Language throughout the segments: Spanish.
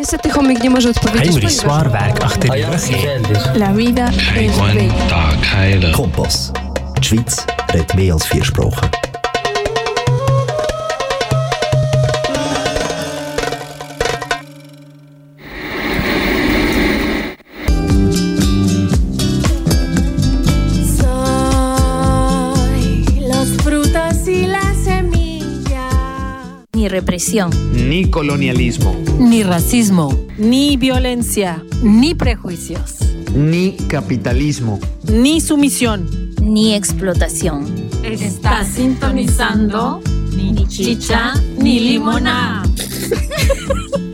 Niestety chomik nie może odpowiedzieć, werk achter die rug La vida es bella. Kompass. Die Schweiz redet mehr als vier Sprachen. Ni colonialismo, ni racismo, ni violencia, ni prejuicios. ni capitalismo. ni sumisión. Ni explotación. Está sintonizando ni chicha ni limona.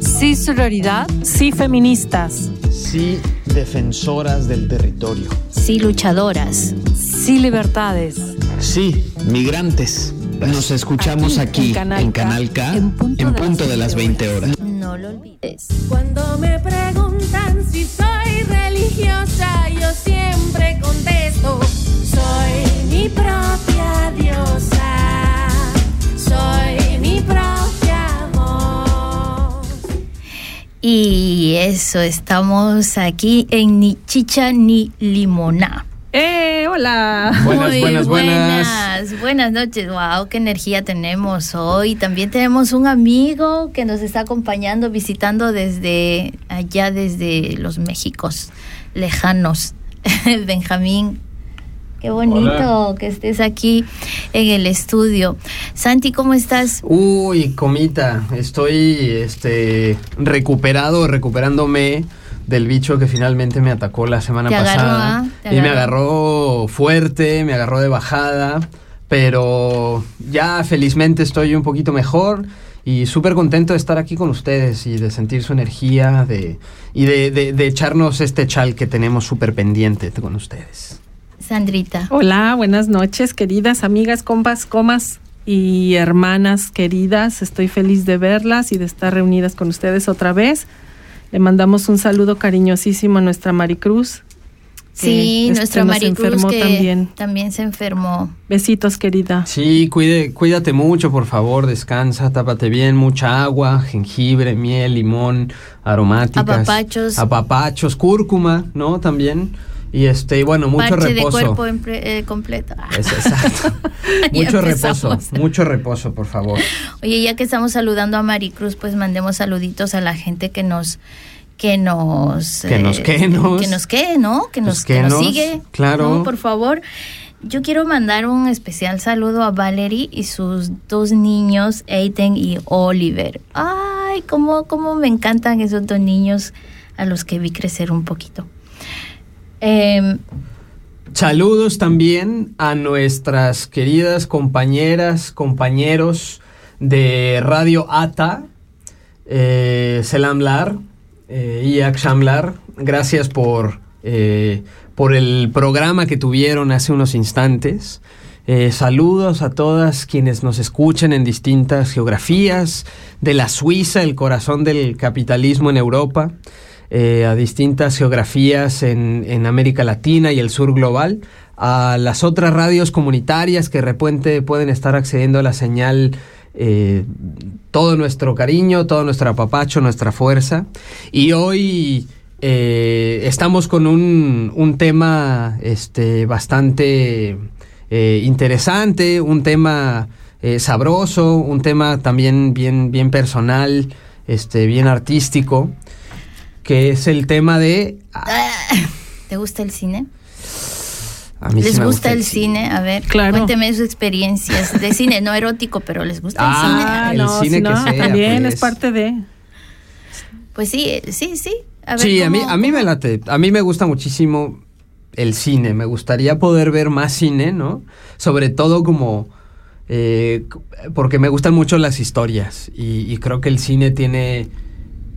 Sí, sororidad. Sí, feministas. Sí, defensoras del territorio. Sí, luchadoras. Sí, libertades. Sí, migrantes. Nos escuchamos aquí, en Canal en K, Canal K, en punto en de las punto de las 20 horas. No lo olvides. Cuando me preguntan si soy religiosa, yo siempre contesto, soy mi propia diosa, soy mi propia voz. Y eso, estamos aquí en Ni Chicha ni Limona. ¡Eh! ¡Hola! Buenas, Muy buenas, buenas. buenas. Buenas noches. Wow, qué energía tenemos hoy. También tenemos un amigo que nos está acompañando, visitando desde allá, desde los Méxicos lejanos. Benjamín, qué bonito que estés aquí en el estudio. Santi, ¿cómo estás? Uy, comita, estoy este recuperado, recuperándome del bicho que finalmente me atacó la semana Te agarró, pasada. ¿ah? Y me agarró. agarró fuerte, me agarró de bajada, pero ya felizmente estoy un poquito mejor y súper contento de estar aquí con ustedes y de sentir su energía de, y de, de- de echarnos este chal que tenemos súper pendiente con ustedes. Sandrita. Hola, buenas noches, queridas amigas, compas, comas y hermanas queridas. Estoy feliz de verlas y de estar reunidas con ustedes otra vez. Le mandamos un saludo cariñosísimo a nuestra Maricruz. Sí, este, nuestra Maricruz que también. también se enfermó. Besitos, querida. Sí, cuide, cuídate mucho, por favor, descansa, tápate bien, mucha agua, jengibre, miel, limón, aromáticas. Apapachos. Apapachos, cúrcuma, ¿no? También. Y este, y bueno, mucho Parche reposo. de cuerpo eh, completo. Es exacto. Mucho reposo, mucho reposo, por favor. Oye, ya que estamos saludando a Maricruz, pues mandemos saluditos a la gente que nos que nos Que nos, que nos. que nos que, ¿no? Que nos, Pues que que nos nos, sigue. claro. ¿no? Por favor. Yo quiero mandar un especial saludo a Valerie y sus dos niños, Aiden y Oliver. Ay, cómo, cómo me encantan esos dos niños a los que vi crecer un poquito. Em, Saludos también a nuestras queridas compañeras, compañeros de Radio ATA, eh, Selamlar eh, y Akshamlar. Gracias por, eh, por el programa que tuvieron hace unos instantes. Eh, saludos a todas quienes nos escuchan en distintas geografías de la Suiza, el corazón del capitalismo en Europa eh, a distintas geografías en, en América Latina y el sur global, a las otras radios comunitarias que de repente pueden estar accediendo a la señal. eh, todo nuestro cariño, todo nuestro apapacho, nuestra fuerza. Y hoy eh, estamos con un, un tema este, bastante interesante, un tema sabroso, un tema también bien, bien personal, este, bien artístico que es el tema de... ¿Te gusta el cine? A mí sí ¿Les me gusta el cine? A ver, Claro. cuénteme sus experiencias de cine, no erótico, pero ¿les gusta Ah, el cine? el cine si que no, sea, también pues. es parte de. Pues sí, eh, sí, sí. A ver, sí, a mí, ¿cómo- a mí me late. A mí me gusta muchísimo el cine. Me gustaría poder ver más cine, ¿no? Sobre todo como... eh, porque me gustan mucho las historias y, y creo que el cine tiene,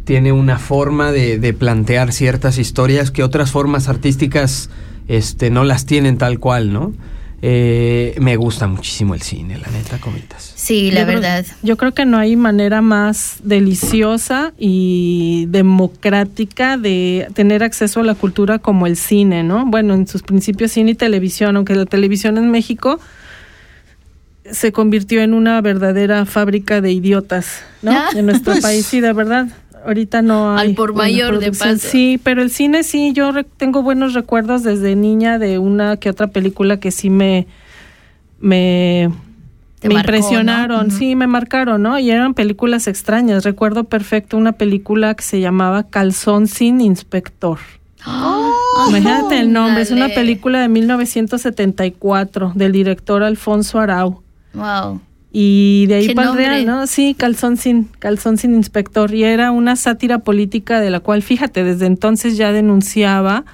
tiene una forma de, de plantear ciertas historias que otras formas artísticas este, no las tienen tal cual, ¿no? Eh, me gusta muchísimo el cine, la neta, comitas. Sí, la Yo creo- verdad. yo creo que no hay manera más deliciosa y democrática de tener acceso a la cultura como el cine, ¿no? Bueno, en sus principios cine y televisión, aunque la televisión en México se convirtió en una verdadera fábrica de idiotas, ¿no? Ah. En nuestro país, sí, de verdad. Ahorita no hay. Al por mayor, de paso. Sí, pero el cine sí, yo re- tengo buenos recuerdos desde niña de una que otra película que sí me me, me marcó, impresionaron, sí, me marcaron, ¿no? Y eran películas extrañas. Recuerdo perfecto una película que se llamaba Calzón sin inspector. Imagínate el nombre, es una película de 1974 del director Alfonso Arau. Wow. Y de ahí ¿Qué para real? ¿no? Sí, calzón sin, calzón sin inspector. Y era una sátira política de la cual, fíjate, desde entonces ya denunciaba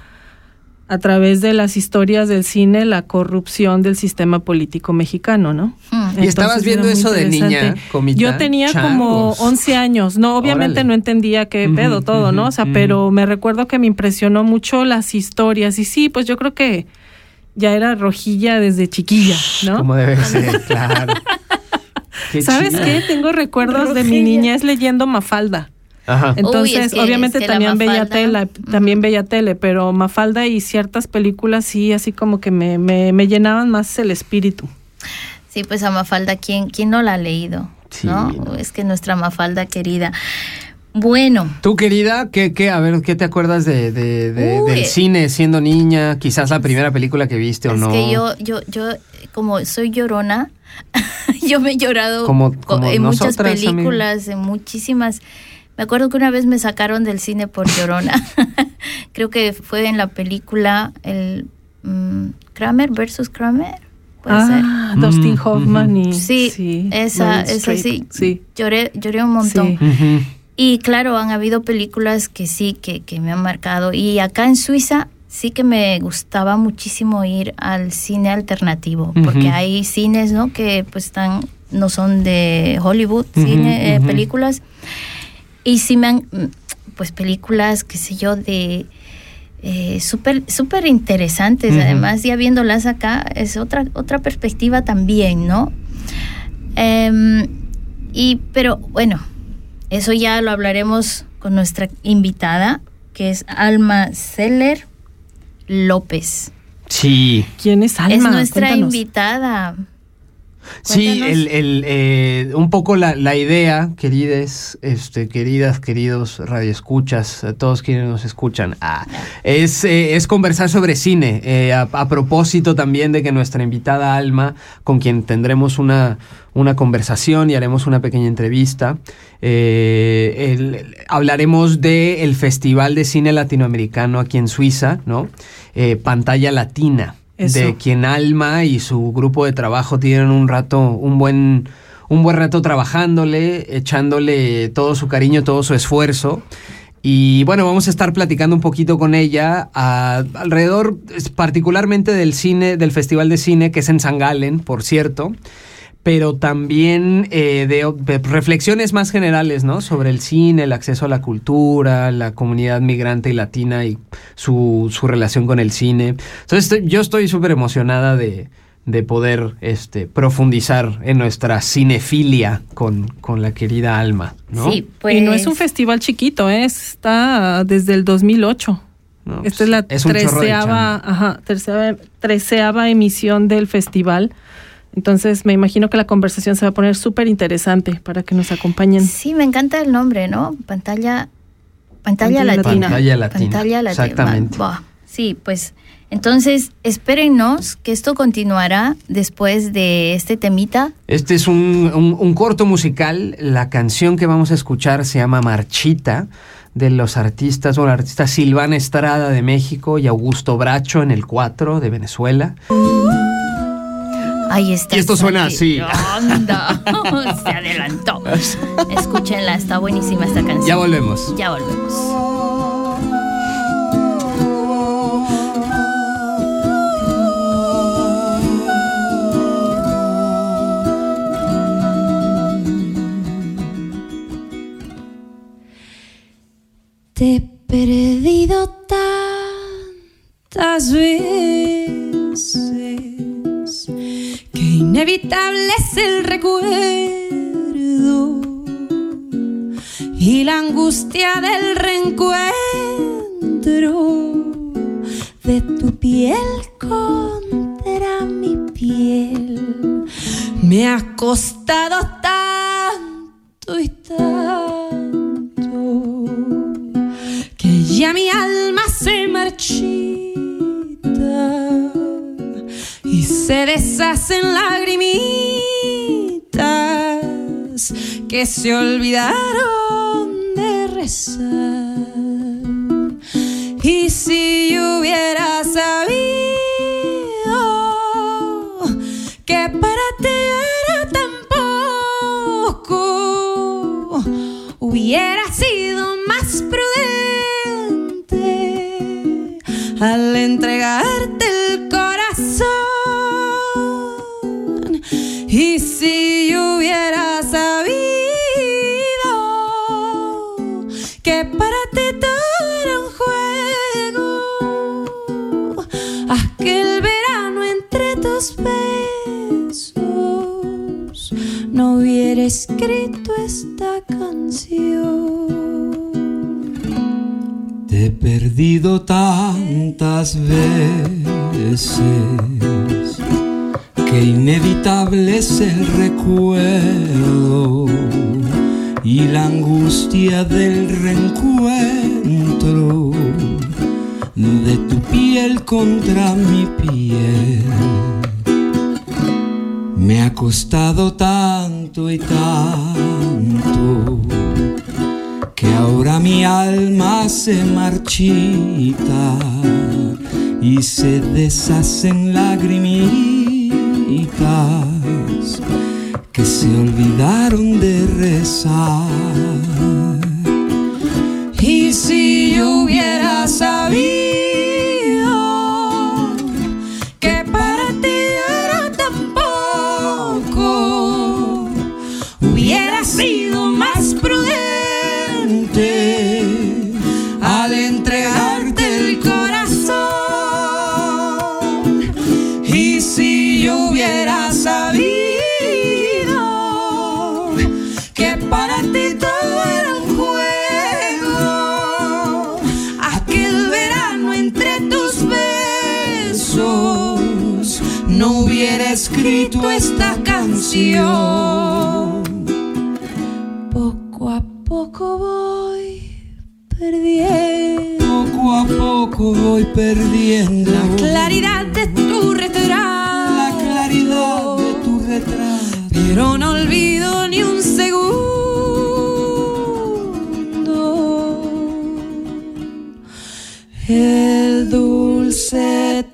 a través de las historias del cine la corrupción del sistema político mexicano, ¿no? Hmm. ¿Y estabas viendo eso de niña. Comita? Yo tenía como Changos. 11 años. No, obviamente Órale. no entendía qué pedo todo, ¿no? O sea, pero me recuerdo que me impresionó mucho las historias. Y sí, pues yo creo que ya era rojilla desde chiquilla, ¿no? Como debe ser, claro. Qué ¿Sabes chido. qué? Tengo recuerdos de mi niñez leyendo Mafalda. Ajá. Entonces, es que- obviamente es que la también veía Mafalda, tele, también veía tele, pero Mafalda y ciertas películas sí, así como que me, me, me llenaban más el espíritu. Sí, pues a Mafalda, ¿quién, quién no la ha leído? Sí, ¿no? no. Es que nuestra Mafalda querida. Bueno, Tú, querida, ¿qué, qué, a ver, ¿qué te acuerdas de, de- de- Uy. del cine siendo niña? Quizás la primera película que viste o es no. que yo, yo, yo, como soy llorona, yo me he llorado Como- co- como en muchas películas, en muchísimas. Me acuerdo que una vez me sacaron del cine por llorona. Creo que fue en la película el mm, Kramer versus Kramer. Puede ser. Ah, Dustin Mm, Hoffman y Sí, esa, Meryl esa Streep. sí. Sí. Lloré, lloré un montón. Sí. Y claro, han habido películas que sí, que, que me han marcado. Y acá en Suiza sí que me gustaba muchísimo ir al cine alternativo, porque hay cines, ¿no? Que pues están, no son de Hollywood, cine, eh, películas. Y sí me han, pues películas, qué sé yo, de... Eh, súper súper interesantes además ya viéndolas acá es otra otra perspectiva también no Em, y pero bueno eso ya lo hablaremos con nuestra invitada, que es Alma Seller López. Sí. ¿Quién es Alma? es nuestra Cuéntanos. invitada. Sí, el, el, eh, un poco la, la idea, querides, este, queridas, queridos radioescuchas, a todos quienes nos escuchan, ah, es, eh, es conversar sobre cine. eh, a, a propósito también de que nuestra invitada Alma, con quien tendremos una, una conversación y haremos una pequeña entrevista, eh, el- hablaremos del Festival de Cine Latinoamericano aquí en Suiza, ¿no? Pantalla Latina Eso. de quien Alma y su grupo de trabajo tienen un rato, un buen, un buen rato trabajándole, echándole todo su cariño, todo su esfuerzo. Y bueno, vamos a estar platicando un poquito con ella a- alrededor, particularmente del cine, del Festival de Cine, que es en San Galen, por cierto, pero también eh, de, de reflexiones más generales, ¿no? Sobre el cine, el acceso a la cultura, la comunidad migrante y latina y su, su relación con el cine. Entonces, estoy- yo estoy súper emocionada de, de poder este, profundizar en nuestra cinefilia con, con la querida Alma, ¿no? Sí, pues. Y no es un festival chiquito, ¿eh? está desde el 2008. No, Esta es la es ajá, treceava emisión del festival. Entonces me imagino que la conversación se va a poner súper interesante para que nos acompañen. Sí, me encanta el nombre, ¿no? Pantalla. Pantalla, Pantalla latina. Pantalla latina, Pantalla latina. exactamente. Sí, pues. Entonces, espérennos que esto continuará después de este temita. Este es un, un- un corto musical. La canción que vamos a escuchar se llama Marchita, de los artistas, bueno, artista Silvana Estrada de México y Augusto Bracho en el 4 de Venezuela. Ahí está. Y esto suena así. Anda, se adelantó. Escúchenla, está buenísima esta canción. Ya volvemos. Ya volvemos. se olvidaron. encuentro de tu piel contra mi piel. Me ha costado tanto y tanto que ahora mi alma se marchita y se deshacen lagrimitas que se olvidaron de rezar. sabía. esta canción. Poco a poco voy perdiendo. Poco a poco voy perdiendo. La claridad de tu restaurante. La claridad de tu retrato. Pero no olvido ni un segundo. El dulce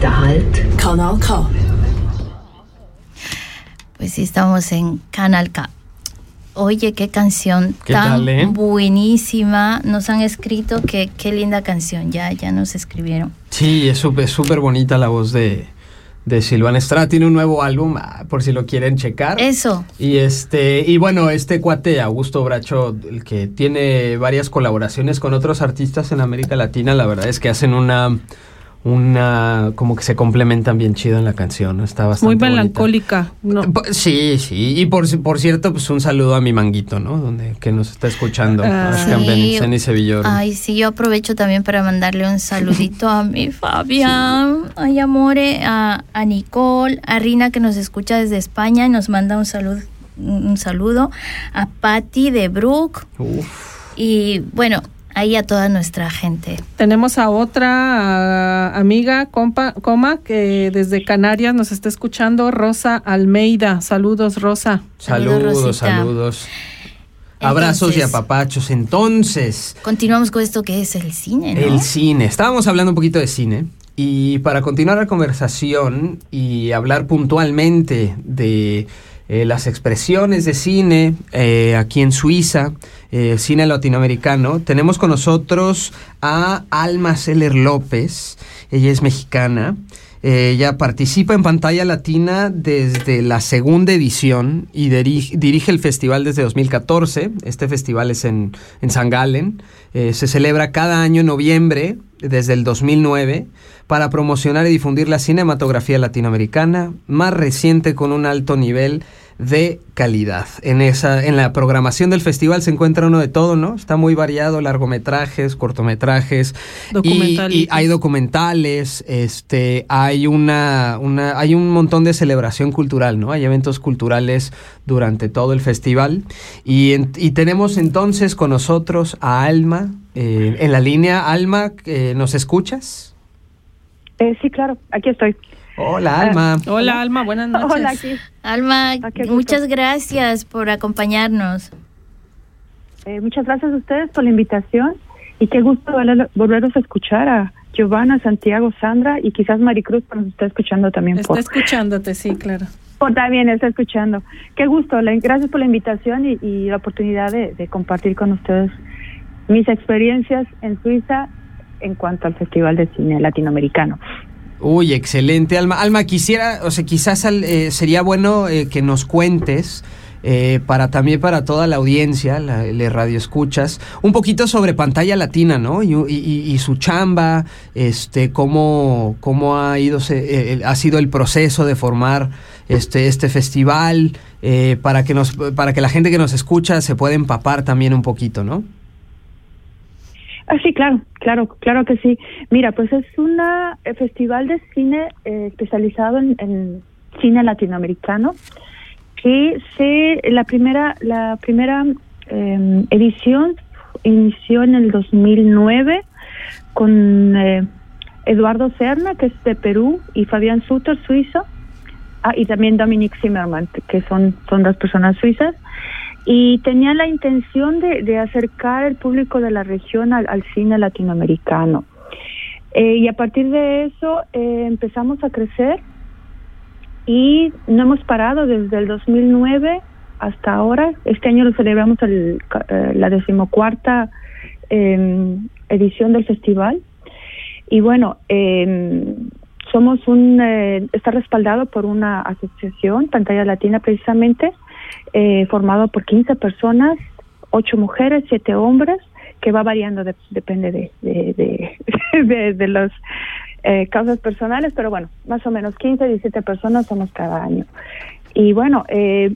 Sexta Halt. Kanal K. Pues sí, estamos en Canal K. Oye, qué canción tan eh? buenísima. Nos han escrito que qué linda canción. Ya, ya nos escribieron. Sí, es súper bonita la voz de, de Silvana Estrada. Tiene un nuevo álbum, ah, por si lo quieren checar. Eso. Y este, y bueno, este cuate, Augusto Bracho, el que tiene varias colaboraciones con otros artistas en América Latina, la verdad es que hacen una una, como que se complementan bien chido en la canción, ¿no? está bastante Muy melancólica. No. Sí, sí, y por, por cierto, pues un saludo a mi manguito, ¿no? Donde, que nos está escuchando, a Sí. Benítez y Sevillor. Ay, sí, yo aprovecho también para mandarle un saludito a mi Fabián, ay, amore, a, a Nicole, a Rina que nos escucha desde España y nos manda un saludo, un saludo, a Patty de Brook Uf. y bueno, ahí a toda nuestra gente. Tenemos a otra ah, amiga, compa, coma, que desde Canarias nos está escuchando, Rosa Almeida. Saludos, Rosa. Saludos, Saludos, Rosita. saludos. Abrazos y apapachos. Entonces, Continuamos con esto que es el cine, ¿no? El cine. Estábamos hablando un poquito de cine. Y para continuar la conversación y hablar puntualmente de eh, las expresiones de cine eh, aquí en Suiza, eh, cine latinoamericano, tenemos con nosotros a Alma Seller López. Ella es mexicana. Ella participa en pantalla latina desde la segunda edición y dirige, el festival desde 2014. Este festival es en, en San Galen. Se celebra cada año en noviembre desde el 2009 para promocionar y difundir la cinematografía latinoamericana más reciente con un alto nivel de calidad. En esa en la programación del festival se encuentra uno de todo, ¿no? Está muy variado, largometrajes, cortometrajes y, hay documentales, este, hay una, una, hay un montón de celebración cultural, ¿no? Hay eventos culturales durante todo el festival y, en- y tenemos entonces con nosotros a Alma eh, en la línea. Alma, eh, ¿nos escuchas? Eh, sí, claro, aquí estoy. Hola, Alma. Hola, Alma, buenas noches. Hola, aquí. Alma, Ah, muchas gracias por acompañarnos. Eh, muchas gracias a ustedes por la invitación y qué gusto volver- volveros a escuchar a Giovanna, Santiago, Sandra y quizás Maricruz que nos está escuchando también. Está por, escuchándote, sí, claro. por también está escuchando. Qué gusto, la- gracias por la invitación y, y la oportunidad de, de compartir con ustedes mis experiencias en Suiza en cuanto al Festival de Cine Latinoamericano. Uy, excelente, Alma. Alma, quisiera, o sea, quizás eh, sería bueno eh, que nos cuentes, eh, para también para toda la audiencia, la, le radio escuchas, un poquito sobre pantalla latina, ¿no? Y, y- y su chamba, este, cómo, cómo ha ido, se- eh, ha sido el proceso de formar este, este festival, eh, para que nos, para que la gente que nos escucha se pueda empapar también un poquito, ¿no? Ah, sí, claro, claro, claro que sí. Mira, pues es un festival de cine eh, especializado en, cine latinoamericano que se la primera la primera eh, edición inició en el 2009 con eh, Eduardo Serna, que es de Perú, y Fabián Suter, suizo, ah, y también Dominique Zimmermann, que son, son dos personas suizas y tenía la intención de, acercar el público de la región al, cine latinoamericano. Eh, y a partir de eso eh, empezamos a crecer y no hemos parado desde el 2009 hasta ahora. Este año lo celebramos el, eh, la decimocuarta eh, edición del festival. Y bueno, eh, somos un, está respaldado por una asociación, Pantalla Latina precisamente, eh, formado por 15 personas, 8 mujeres, 7 hombres, que va variando, de- depende de, de, las eh, causas personales, pero bueno, más o menos 15, 17 personas somos cada año. Y bueno, eh,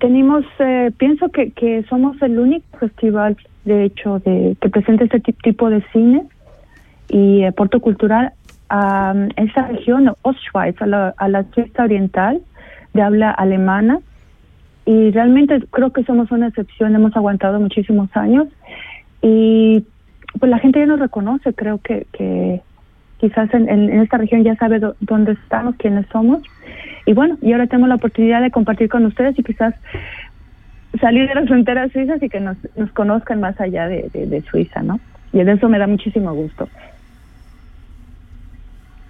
tenemos, eh, pienso que, que somos el único festival, de hecho, de, que presenta este ti- tipo de cine y aporte cultural a um, esa región, Ostschweiz, a la, a la Suiza oriental, de habla alemana. Y realmente creo que somos una excepción, hemos aguantado muchísimos años y pues la gente ya nos reconoce, creo que, que quizás en, en- esta región ya sabe dó- dónde estamos, quiénes somos. Y bueno, y ahora tenemos la oportunidad de compartir con ustedes y quizás salir de las fronteras suizas y que nos, nos conozcan más allá de, de- de Suiza, ¿no? Y de eso me da muchísimo gusto.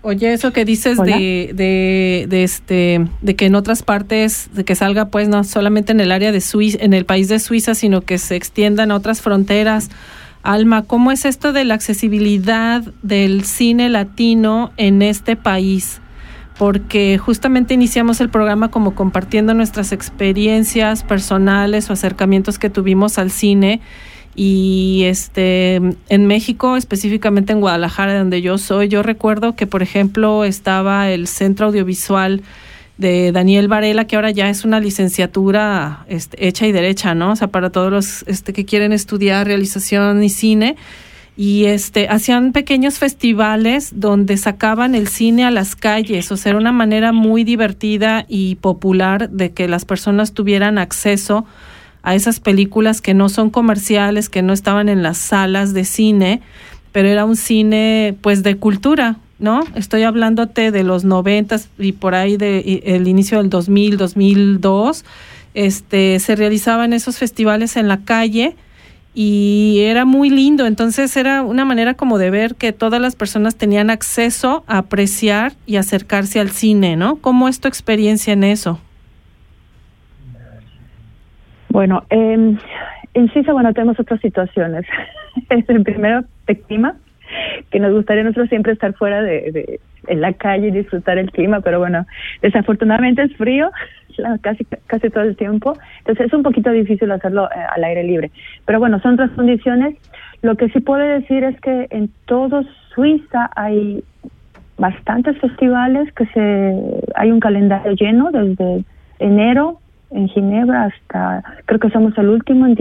Oye, eso que dices de, de, de, este, de que en otras partes, de que salga pues no solamente en el área de Suiza, en el país de Suiza, sino que se extiendan a otras fronteras. Alma, ¿cómo es esto de la accesibilidad del cine latino en este país? Porque justamente iniciamos el programa como compartiendo nuestras experiencias personales o acercamientos que tuvimos al cine y este en México, específicamente en Guadalajara, donde yo soy, yo recuerdo que, por ejemplo, estaba el Centro Audiovisual de Daniel Varela, que ahora ya es una licenciatura este, hecha y derecha, ¿no? O sea, para todos los este, que quieren estudiar realización y cine. Y este, hacían pequeños festivales donde sacaban el cine a las calles. O sea, era una manera muy divertida y popular de que las personas tuvieran acceso a esas películas que no son comerciales, que no estaban en las salas de cine, pero era un cine pues de cultura, ¿no? Estoy hablándote de los noventas y por ahí de el inicio del 2000, 2002, este se realizaban esos festivales en la calle y era muy lindo, entonces era una manera como de ver que todas las personas tenían acceso a apreciar y acercarse al cine, ¿no? ¿Cómo es tu experiencia en eso? Bueno, eh, en Suiza, bueno, tenemos otras situaciones. el primero, de clima, que nos gustaría nosotros siempre estar fuera de, de, en la calle y disfrutar el clima, pero bueno, desafortunadamente es frío casi casi todo el tiempo, entonces es un poquito difícil hacerlo eh, al aire libre. Pero bueno, son otras condiciones. Lo que sí puedo decir es que en todo Suiza hay bastantes festivales que se hay un calendario lleno desde enero en Ginebra hasta, creo que somos el último, en,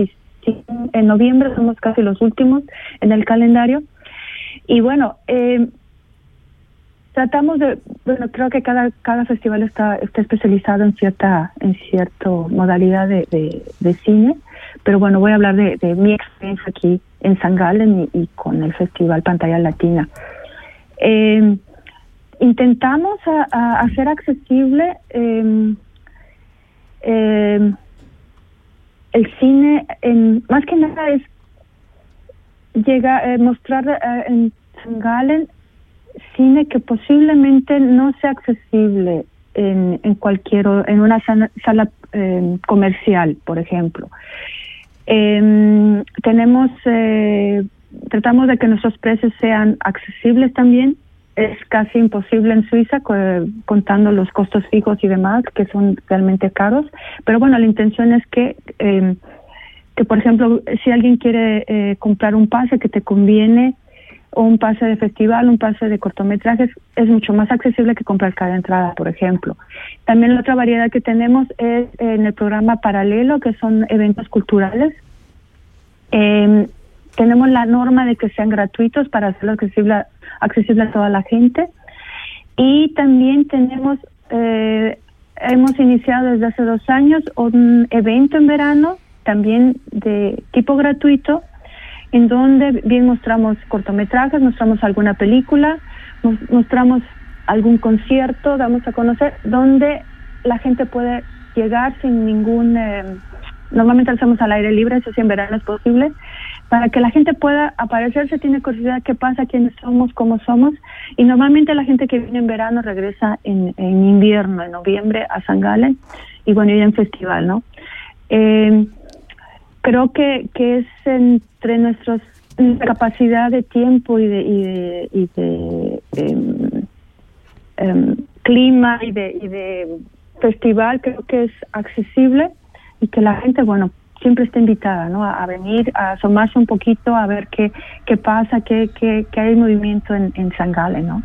en noviembre somos casi los últimos en el calendario. Y bueno, eh, tratamos de, bueno, creo que cada, cada festival está, está especializado en cierta, en cierta modalidad de, de, cine, pero bueno, voy a hablar de, mi experiencia aquí en San Galen y, con el Festival Pantalla Latina. Eh, intentamos a hacer accesible eh, eh, el cine, en, más que nada es llega eh, mostrar eh, en Galen cine que posiblemente no sea accesible en, en cualquier en una sala, sala eh, comercial, por ejemplo. Eh, tenemos eh, tratamos de que nuestros precios sean accesibles también es casi imposible en Suiza contando los costos fijos y demás que son realmente caros pero bueno la intención es que eh, que por ejemplo si alguien quiere eh, comprar un pase que te conviene o un pase de festival, un pase de cortometrajes es mucho más accesible que comprar cada entrada, por ejemplo. También la otra variedad que tenemos es en el programa paralelo, que son eventos culturales. Eh, tenemos la norma de que sean gratuitos para hacerlo accesible, a toda la gente. Y también tenemos, eh, hemos iniciado desde hace dos años un evento en verano, también de tipo gratuito, en donde bien mostramos cortometrajes, mostramos alguna película, mostramos algún concierto, damos a conocer, donde la gente puede llegar sin ningún... Eh, normalmente hacemos al aire libre, eso sí en verano es posible, para que la gente pueda aparecerse, tiene curiosidad qué pasa, quiénes somos, cómo somos, y normalmente la gente que viene en verano regresa en, en invierno, en noviembre a San Galen, y bueno, y en festival, ¿no? Eh, creo que, que es entre nuestros capacidad de tiempo y de, y de, y de eh, eh, clima y de, y de festival creo que es accesible y que la gente bueno siempre está invitada ¿no? a, a venir a asomarse un poquito a ver qué qué pasa qué, qué, qué hay movimiento en, en San Gale no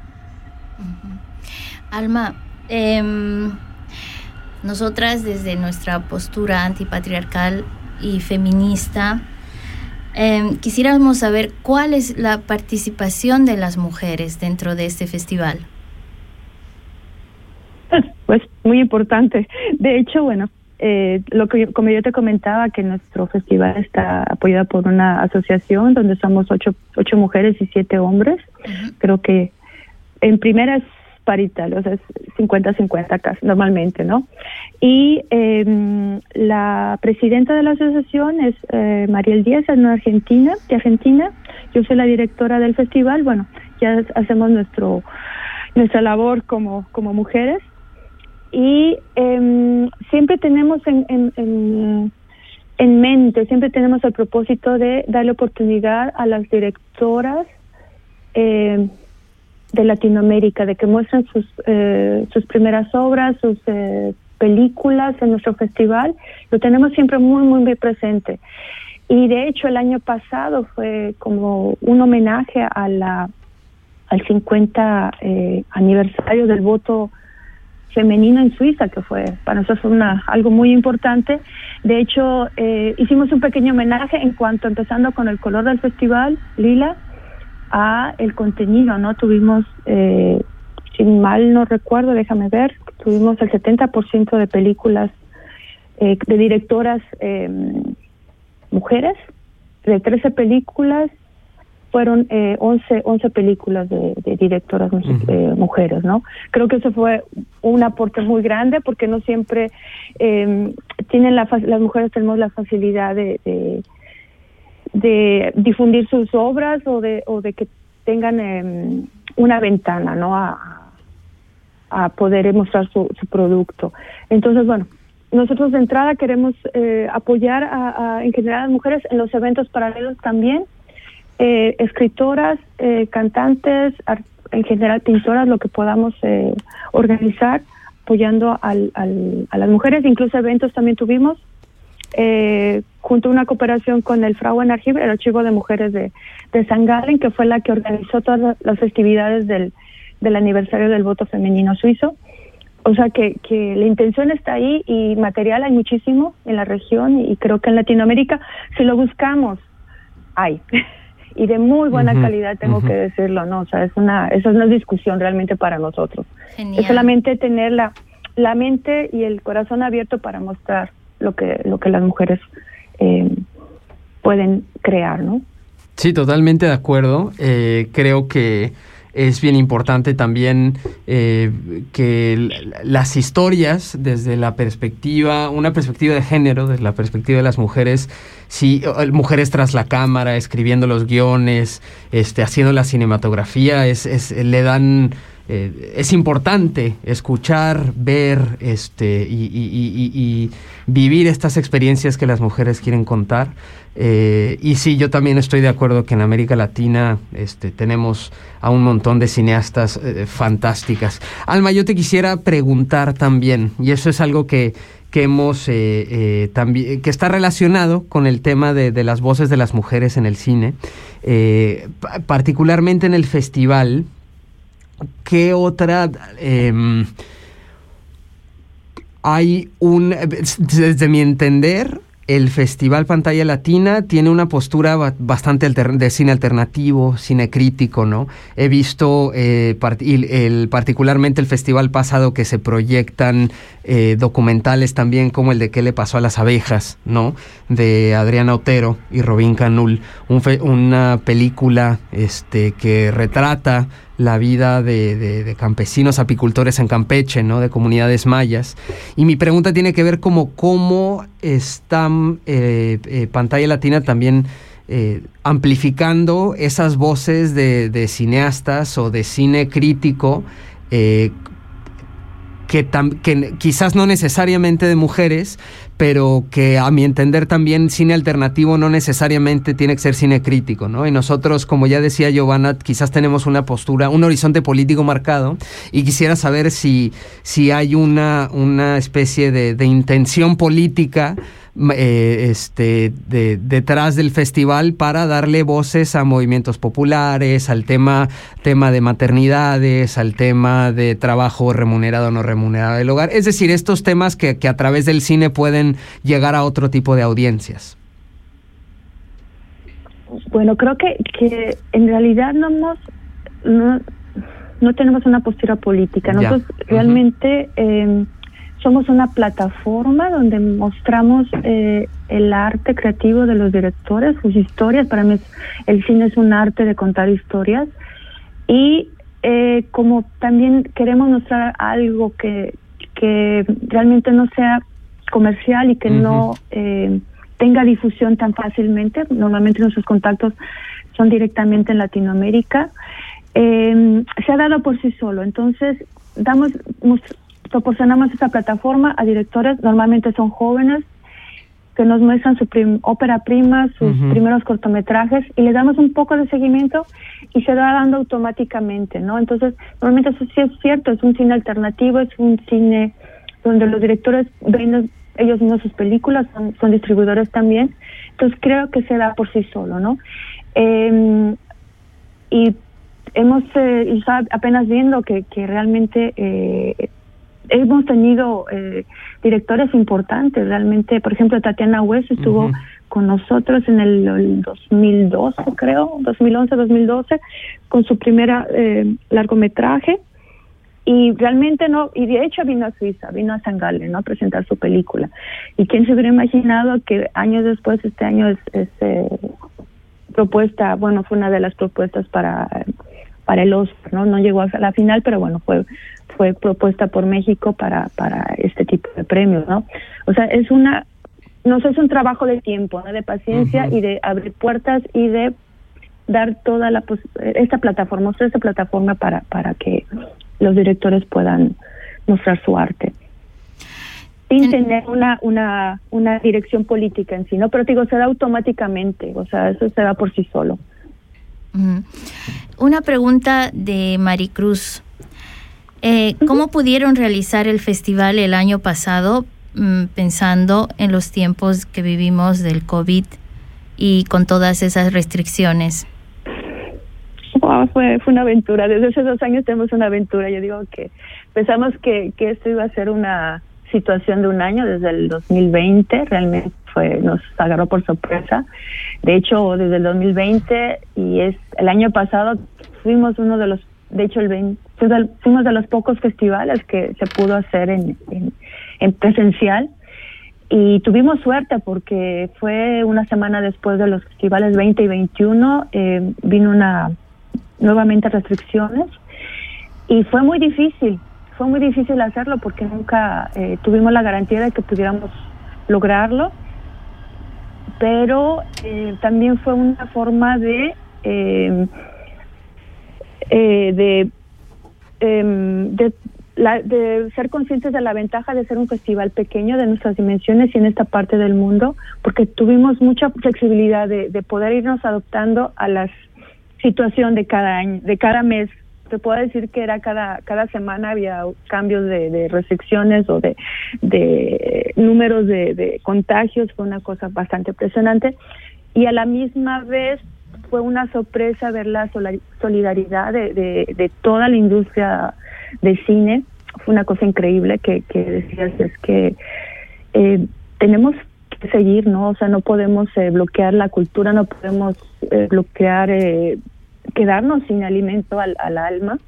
Alma eh, nosotras desde nuestra postura antipatriarcal y feminista, eh, quisiéramos saber cuál es la participación de las mujeres dentro de este festival. Pues muy importante. De hecho, bueno, eh, lo que como yo te comentaba que nuestro festival está apoyado por una asociación donde somos ocho, ocho mujeres y siete hombres. Uh -huh. Creo que en primera es paritario, o sea, es 50-50 casi, normalmente, ¿no? Y eh, la presidenta de la asociación es eh, Mariel Díaz, es una argentina, de Argentina. Yo soy la directora del festival. Bueno, ya hacemos nuestro, nuestra labor como, como mujeres. Y em, siempre tenemos en, en, en, mente, siempre tenemos el propósito de darle oportunidad a las directoras eh, de Latinoamérica, de que muestren sus, eh, sus primeras obras, sus eh, películas en nuestro festival. Lo tenemos siempre muy, muy, muy presente. Y de hecho el año pasado fue como un homenaje a al 50 eh, aniversario del voto femenino en Suiza, que fue para nosotros una, algo muy importante. De hecho, eh, hicimos un pequeño homenaje en cuanto, empezando con el color del festival, lila, a el contenido, ¿no? Tuvimos, eh, si mal no recuerdo, déjame ver, tuvimos el 70% de películas eh, de directoras eh, mujeres, de 13 películas, fueron eh, 11, 11 películas de, directoras eh, mujeres, ¿no? Creo que eso fue un aporte muy grande porque no siempre eh, tienen la, las mujeres tenemos la facilidad de, de, difundir sus obras o de, o de que tengan em, una ventana, ¿no? A, a poder mostrar su, su producto. Entonces, bueno, nosotros de entrada queremos eh, apoyar a, en general a las mujeres en los eventos paralelos también, eh, escritoras, eh, cantantes, en general pintoras, lo que podamos organizar apoyando al, a las mujeres, incluso eventos también tuvimos, junto a una cooperación con el Frauenarchiv, el archivo de mujeres de, de San Galen, que fue la que organizó todas las festividades del, del aniversario del voto femenino suizo. O sea que, que la intención está ahí y material hay muchísimo en la región y creo que en Latinoamérica, si lo buscamos, hay. y de muy buena calidad, tengo que decirlo, ¿no? O sea, es una, eso es una discusión realmente para nosotros. Es solamente tener la, la mente y el corazón abierto para mostrar lo que, lo que las mujeres eh, pueden crear, ¿no? Sí, totalmente de acuerdo. Eh, creo que es bien importante también eh, que las historias desde la perspectiva, una perspectiva de género, desde la perspectiva de las mujeres, sí, mujeres tras la cámara, escribiendo los guiones, este, haciendo la cinematografía, es, es le dan eh, es importante escuchar, ver este, y, vivir estas experiencias que las mujeres quieren contar. Eh, y sí, yo también estoy de acuerdo que en América Latina este, tenemos a un montón de cineastas eh, fantásticas. Alma, yo te quisiera preguntar también, y eso es algo que, que hemos también que está relacionado con el tema de, de, las voces de las mujeres en el cine, particularmente en el festival ¿qué otra... Em, hay un, desde mi entender, el Festival Pantalla Latina tiene una postura bastante de cine alternativo, cine crítico, ¿no? He visto eh, el, particularmente el festival pasado que se proyectan eh, documentales también como el de qué le pasó a las abejas, ¿no? De Adriana Otero y Robin Canul, una película este, que retrata la vida de, campesinos apicultores en Campeche, ¿no? de comunidades mayas. Y mi pregunta tiene que ver como cómo está eh, eh, Pantalla Latina también eh, amplificando esas voces de, de, cineastas o de cine crítico que, que quizás no necesariamente de mujeres, pero que a mi entender también cine alternativo no necesariamente tiene que ser cine crítico, ¿no? Y nosotros, como ya decía Giovanna, quizás tenemos una postura, un horizonte político marcado y quisiera saber si, si hay una, una especie de, de intención política eh, este, de, detrás del festival para darle voces a movimientos populares, al tema, tema de maternidades, al tema de trabajo remunerado o no remunerado del hogar. Es decir, estos temas que, que a través del cine pueden llegar a otro tipo de audiencias. Bueno, creo que, que en realidad no hemos, no, no tenemos una postura política. Nosotros realmente eh, somos una plataforma donde mostramos eh, el arte creativo de los directores, sus historias. Para mí el cine es un arte de contar historias. Y eh, como también queremos mostrar algo que, que realmente no sea comercial y que no eh, tenga difusión tan fácilmente. Normalmente nuestros contactos son directamente en Latinoamérica. eh, se ha dado por sí solo. Entonces, damos, proporcionamos esta plataforma a directores, normalmente son jóvenes, que nos muestran su ópera prima, sus primeros cortometrajes y le damos un poco de seguimiento y se va dando automáticamente, ¿no? Entonces, normalmente eso sí es cierto, es un cine alternativo, es un cine donde los directores ven ellos mismos sus películas, son, distribuidores también, entonces creo que se da por sí solo, ¿no? Eh, y hemos eh, apenas viendo que, que realmente eh, hemos tenido eh, directores importantes, realmente, por ejemplo, Tatiana West estuvo con nosotros en el, 2012, creo, 2011, 2012, con su primera eh, largometraje. Y realmente no, y de hecho vino a Suiza, vino a San Galen, ¿no? A presentar su película. Y quién se hubiera imaginado que años después, este año es, es eh, propuesta, bueno, fue una de las propuestas para para el Oscar, ¿no? No llegó a la final, pero bueno, fue fue propuesta por México para para este tipo de premios, ¿no? O sea, es una no sé, es un trabajo de tiempo, ¿no? De paciencia y de abrir puertas y de dar toda la esta plataforma, mostrar esta plataforma para para que los directores puedan mostrar su arte sin tener una, una, una dirección política en sí, ¿no? Pero digo, se da automáticamente, o sea, eso se da por sí solo. Una pregunta de Maricruz. Eh, ¿Cómo pudieron realizar el festival el año pasado mm, pensando en los tiempos que vivimos del COVID y con todas esas restricciones? fue, fue una aventura. Desde esos dos años tenemos una aventura. Yo digo que pensamos que, que esto iba a ser una situación de un año, desde el 2020, realmente fue nos agarró por sorpresa. De hecho, desde el 2020 y es el año pasado fuimos uno de los, de hecho, el fuimos de los pocos festivales que se pudo hacer en, en, presencial. Y tuvimos suerte porque fue una semana después de los festivales 20 y 21 eh, vino una nuevamente restricciones. Y fue muy difícil fue muy difícil hacerlo porque nunca eh, tuvimos la garantía de que pudiéramos lograrlo. Pero eh, también fue una forma de eh, eh, de, em, de, de ser conscientes de la ventaja de ser un festival pequeño de nuestras dimensiones y en esta parte del mundo, porque tuvimos mucha flexibilidad de, de poder irnos adoptando a la situación de cada año, de cada mes. Te puedo decir que era cada cada semana había cambios de, restricciones o de, de números de, contagios fue una cosa bastante impresionante y a la misma vez fue una sorpresa ver la solidaridad de, toda la industria de cine fue una cosa increíble que, decías es que eh, tenemos que seguir no o sea no podemos eh, bloquear la cultura no podemos eh, bloquear eh, quedarnos sin alimento al, alma.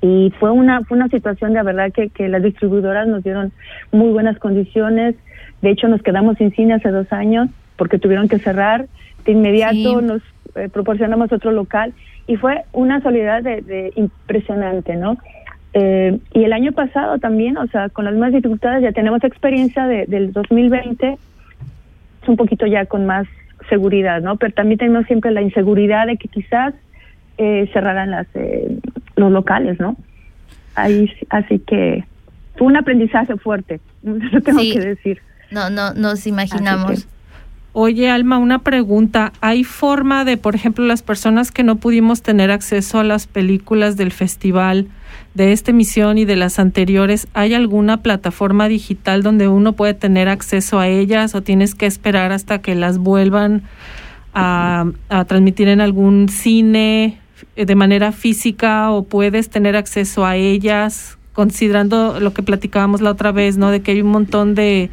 Y fue una, fue una situación de verdad que las distribuidoras nos dieron muy buenas condiciones. De hecho, nos quedamos sin cine hace dos años porque tuvieron que cerrar. De inmediato nos eh, proporcionamos otro local y fue una solidaridad de, impresionante, ¿no? Eh, y el año pasado también, o sea, con las más dificultades ya tenemos experiencia de, del 2020, es un poquito ya con más seguridad, ¿no? Pero también tenemos siempre la inseguridad de que quizás eh, cerraran las eh, los locales, ¿no? Ahí, así que fue un aprendizaje fuerte, eso tengo que decir. No, no, nos imaginamos. Oye, Alma, una pregunta. ¿Hay forma de, por ejemplo, las personas que no pudimos tener acceso a las películas del festival, de esta emisión y de las anteriores, ¿hay alguna plataforma digital donde uno puede tener acceso a ellas o tienes que esperar hasta que las vuelvan a, transmitir en algún cine eh, de manera física o puedes tener acceso a ellas, considerando lo que platicábamos la otra vez, ¿no? De que hay un montón de,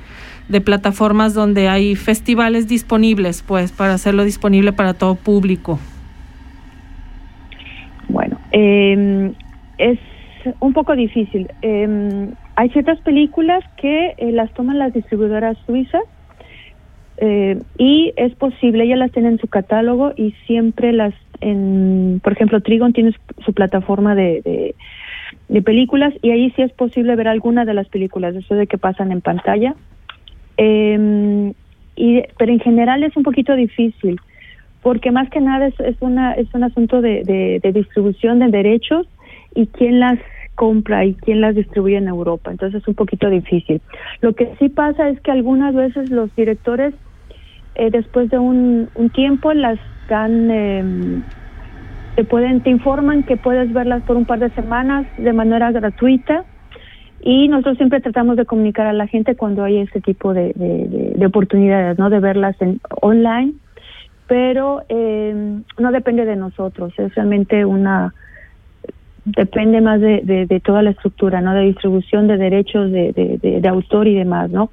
de plataformas donde hay festivales disponibles, pues, para hacerlo disponible para todo público. Bueno, eh, es un poco difícil. Eh, hay ciertas películas que eh, las toman las distribuidoras suizas eh, y es posible, ellas las tienen en su catálogo y siempre las, en, por ejemplo, Trigon tiene su, plataforma de, de, películas y ahí sí es posible ver alguna de las películas, eso de que pasan en pantalla. Eh, y, pero en general es un poquito difícil porque más que nada es, es, una, es un asunto de, de, distribución de derechos y quién las compra y quién las distribuye en Europa. Entonces es un poquito difícil. Lo que sí pasa es que algunas veces los directores, eh, después de un, un, tiempo, las dan, eh, te pueden, te informan que puedes verlas por un par de semanas de manera gratuita. Y nosotros siempre tratamos de comunicar a la gente cuando hay ese tipo de, de, de oportunidades, ¿no? De verlas en online, pero eh, no depende de nosotros, es realmente una, depende más de, de, toda la estructura, ¿no? De distribución de derechos de, de, autor y demás, ¿no?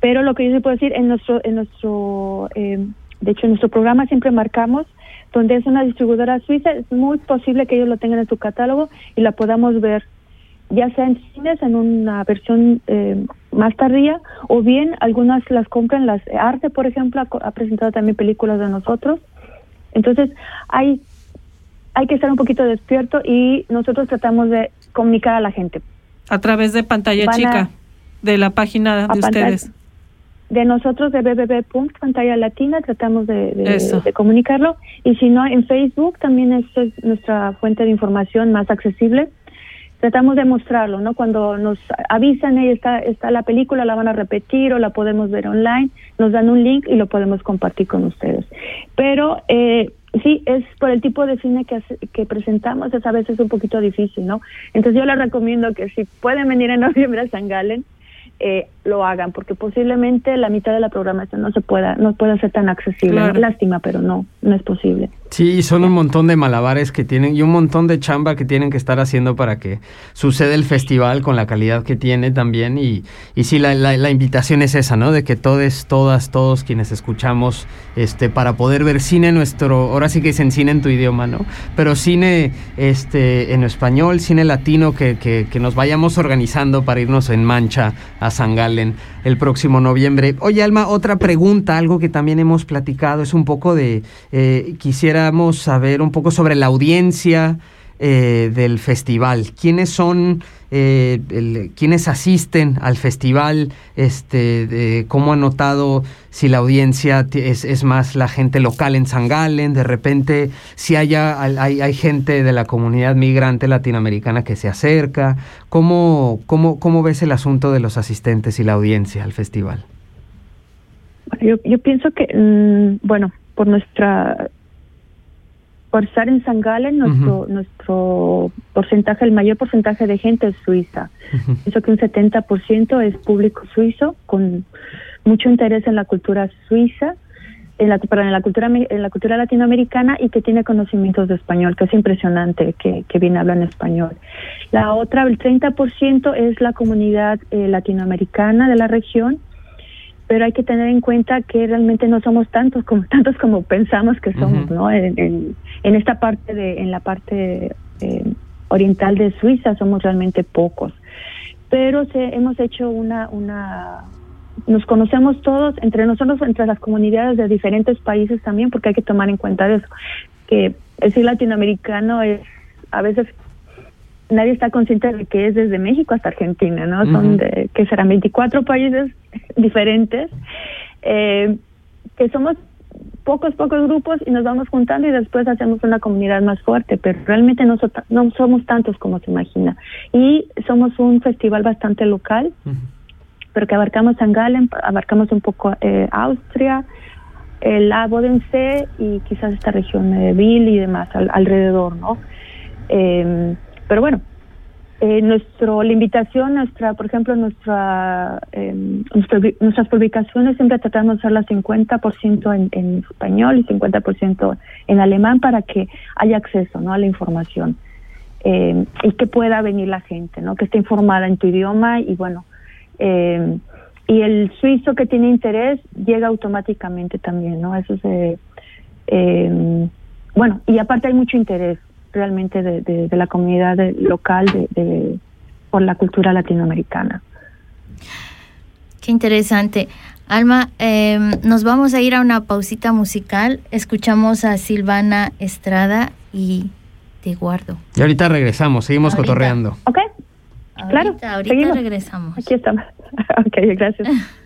Pero lo que yo se puedo decir, en nuestro, en nuestro, eh, de hecho, en nuestro programa siempre marcamos donde es una distribuidora suiza, es muy posible que ellos lo tengan en su catálogo y la podamos ver, ya sea en cines, en una versión eh, más tardía, o bien algunas las compran, las Arte, por ejemplo, ha, ha presentado también películas de nosotros. Entonces, hay hay que estar un poquito despierto y nosotros tratamos de comunicar a la gente. A través de pantalla Van chica, a, de la página de ustedes. De nosotros de www.pantalla latina tratamos de, de, de, comunicarlo y si no en Facebook también es, es, nuestra fuente de información más accesible. Tratamos de mostrarlo, ¿no? Cuando nos avisan y está, está la película, la van a repetir o la podemos ver online, nos dan un link y lo podemos compartir con ustedes. Pero eh, sí, es por el tipo de cine que, que presentamos, es a veces un poquito difícil, ¿no? Entonces yo les recomiendo que si pueden venir en noviembre a San Galen, eh, lo hagan, porque posiblemente la mitad de la programación no se pueda, no pueda ser tan accesible. Claro. Lástima, pero no, no es posible. Sí, son un montón de malabares que tienen y un montón de chamba que tienen que estar haciendo para que suceda el festival con la calidad que tiene también. Y, y sí, la, la, la invitación es esa, ¿no? De que todos, todas, todos quienes escuchamos, este, para poder ver cine nuestro, ahora sí que dicen cine en tu idioma, ¿no? Pero cine este, en español, cine latino, que, que, que nos vayamos organizando para irnos en mancha a San Galen el próximo noviembre. Oye, Alma, otra pregunta, algo que también hemos platicado, es un poco de, eh, quisiéramos saber un poco sobre la audiencia eh, del festival. ¿Quiénes son, eh, quiénes asisten al festival? Este, ¿Cómo han notado si la audiencia es, más la gente local en San Galen? De repente, si haya, hay, gente de la comunidad migrante latinoamericana que se acerca. ¿Cómo, cómo, cómo ves el asunto de los asistentes y la audiencia al festival? Yo, pienso que, mmm, bueno, por nuestra por estar en San Galen, nuestro, uh -huh. nuestro porcentaje, el mayor porcentaje de gente es suiza. Uh -huh. Pienso que un 70% es público suizo, con mucho interés en la cultura suiza, en la, perdón, en la cultura en la cultura latinoamericana y que tiene conocimientos de español, que es impresionante que, que bien hablan español. La otra, el 30% es la comunidad eh, latinoamericana de la región, pero hay que tener en cuenta que realmente no somos tantos como tantos como pensamos que somos, uh -huh. ¿no? En, en, en, esta parte de, en la parte eh, oriental de Suiza somos realmente pocos, pero se, hemos hecho una, una, nos conocemos todos entre nosotros, entre las comunidades de diferentes países también, porque hay que tomar en cuenta eso, que decir latinoamericano es a veces nadie está consciente de que es desde México hasta Argentina, ¿no? Uh -huh. Son de, que serán 24 países diferentes, eh, que somos pocos, pocos grupos y nos vamos juntando y después hacemos una comunidad más fuerte, pero realmente no, so, no somos tantos como se imagina. Y somos un festival bastante local, uh -huh. pero que abarcamos San Galen, abarcamos un poco eh, Austria, el Bodensee y quizás esta región de Bill y demás al, alrededor, ¿no? Eh, pero bueno, eh, nuestro, la invitación, nuestra, por ejemplo, nuestra, eh, nuestra, nuestras publicaciones siempre tratamos de hacerlas 50% en, en español y 50% en alemán para que haya acceso ¿no? a la información eh, y que pueda venir la gente, ¿no? que esté informada en tu idioma y bueno, eh, y el suizo que tiene interés llega automáticamente también, ¿no? Eso es, bueno, y aparte hay mucho interés realmente de, de, de la comunidad de, local de, por la cultura latinoamericana. Qué interesante. Alma, eh, nos vamos a ir a una pausita musical. Escuchamos a Silvana Estrada y Te Guardo. Y ahorita regresamos, seguimos ahorita. cotorreando. Ok, ahorita, claro. Ahorita seguimos. regresamos. Aquí estamos. ok, gracias.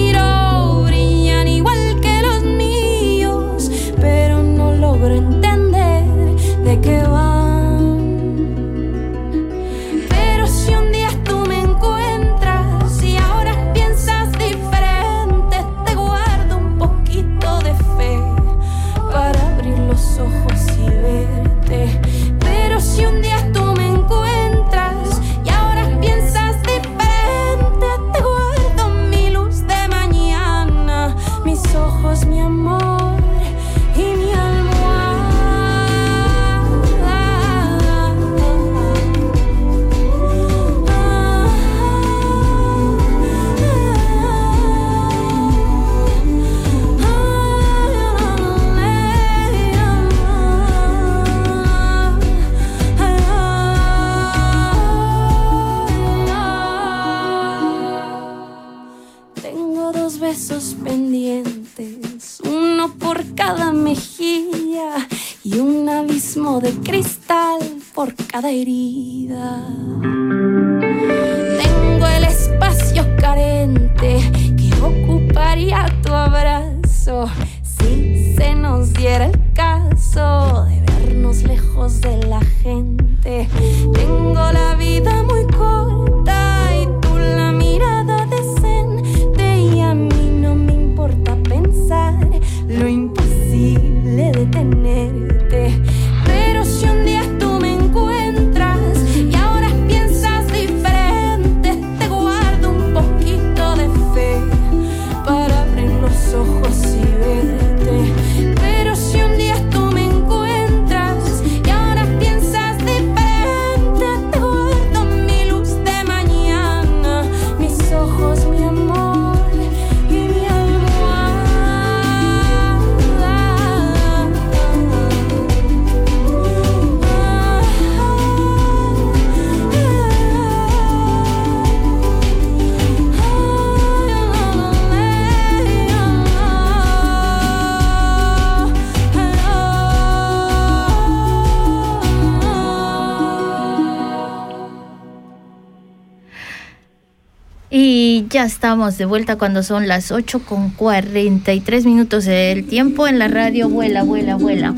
ya estamos de vuelta cuando son las 8 con 43 minutos. El tiempo en la radio vuela, vuela, vuela.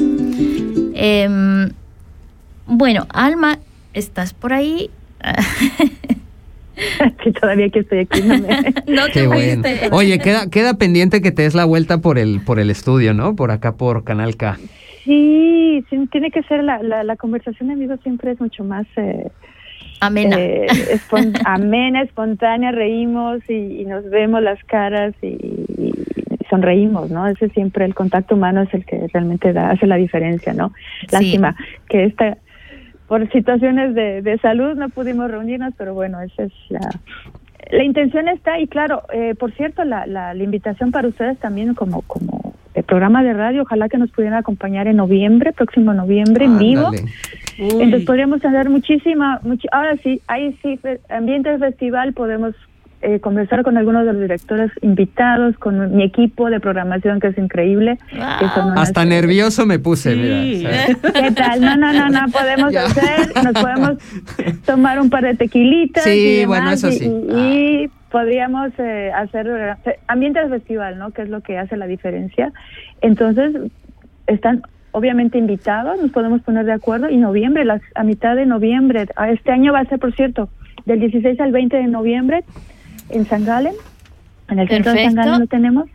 Em, bueno, Alma, ¿estás por ahí? que todavía que estoy aquí no me... no te Qué bueno. fuiste. Oye, queda, queda pendiente que te des la vuelta por el, por el estudio, ¿no? Por acá, por Canal K. Sí, sí, tiene que ser la, la, la conversación de amigos siempre es mucho más eh, Amena. eh, espon- amena, espontánea, reímos y, y nos vemos las caras y, y sonreímos, ¿no? Ese siempre el contacto humano es el que realmente da, hace la diferencia, ¿no? Lástima que esta por situaciones de, de salud no pudimos reunirnos, pero bueno, esa es la la intención está y claro, eh, por cierto, la, la, la invitación para ustedes también como como el programa de radio, ojalá que nos pudieran acompañar en noviembre, próximo noviembre, en vivo. Entonces podríamos tener muchísima, ahora sí, ahí sí, ambiente de festival, podemos eh, conversar con algunos de los directores invitados, con mi equipo de programación que es increíble. que Hasta nervioso me puse, mira. ¿Qué tal? No, no, no, no, podemos Ya. hacer, nos podemos tomar un par de tequilitas. Sí, y demás, bueno, eso sí. Y, y podríamos eh, hacer eh, ambiente de festival, ¿no? Que es lo que hace la diferencia. Entonces, están obviamente invitados, nos podemos poner de acuerdo y noviembre, las, a mitad de noviembre, a este año va a ser, por cierto, del 16 al 20 de noviembre en San Galen, en el centro de San. Galen lo tenemos.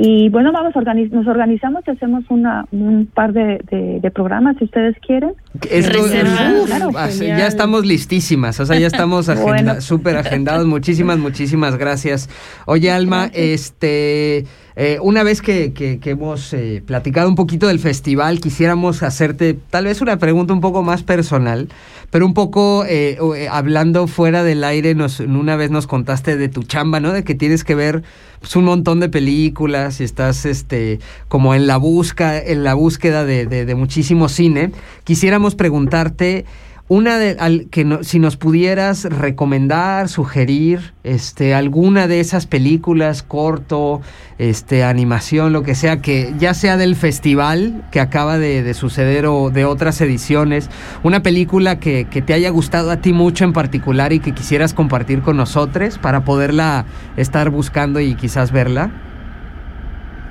Y bueno, vamos organiz- nos organizamos y hacemos una, un par de, de- de programas si ustedes quieren. Esto, uf, Claro, ya estamos listísimas, o sea, ya estamos agenda, Bueno. súper agendados. Muchísimas, muchísimas gracias. Oye, Alma, Gracias. este, Eh, una vez que, que- hemos eh, platicado un poquito del festival, quisiéramos hacerte tal vez una pregunta un poco más personal, pero un poco eh, hablando fuera del aire, una vez nos contaste de tu chamba, ¿no? De que tienes que ver pues, un montón de películas y estás este, como en la, busca, en la búsqueda de, de- de muchísimo cine. Quisiéramos preguntarte... Una de al- que no- si nos pudieras recomendar, sugerir, este, alguna de esas películas, corto, este, animación, lo que sea, que ya sea del festival que acaba de, de suceder o de otras ediciones, una película que, que te haya gustado a ti mucho en particular y que quisieras compartir con nosotros para poderla estar buscando y quizás verla.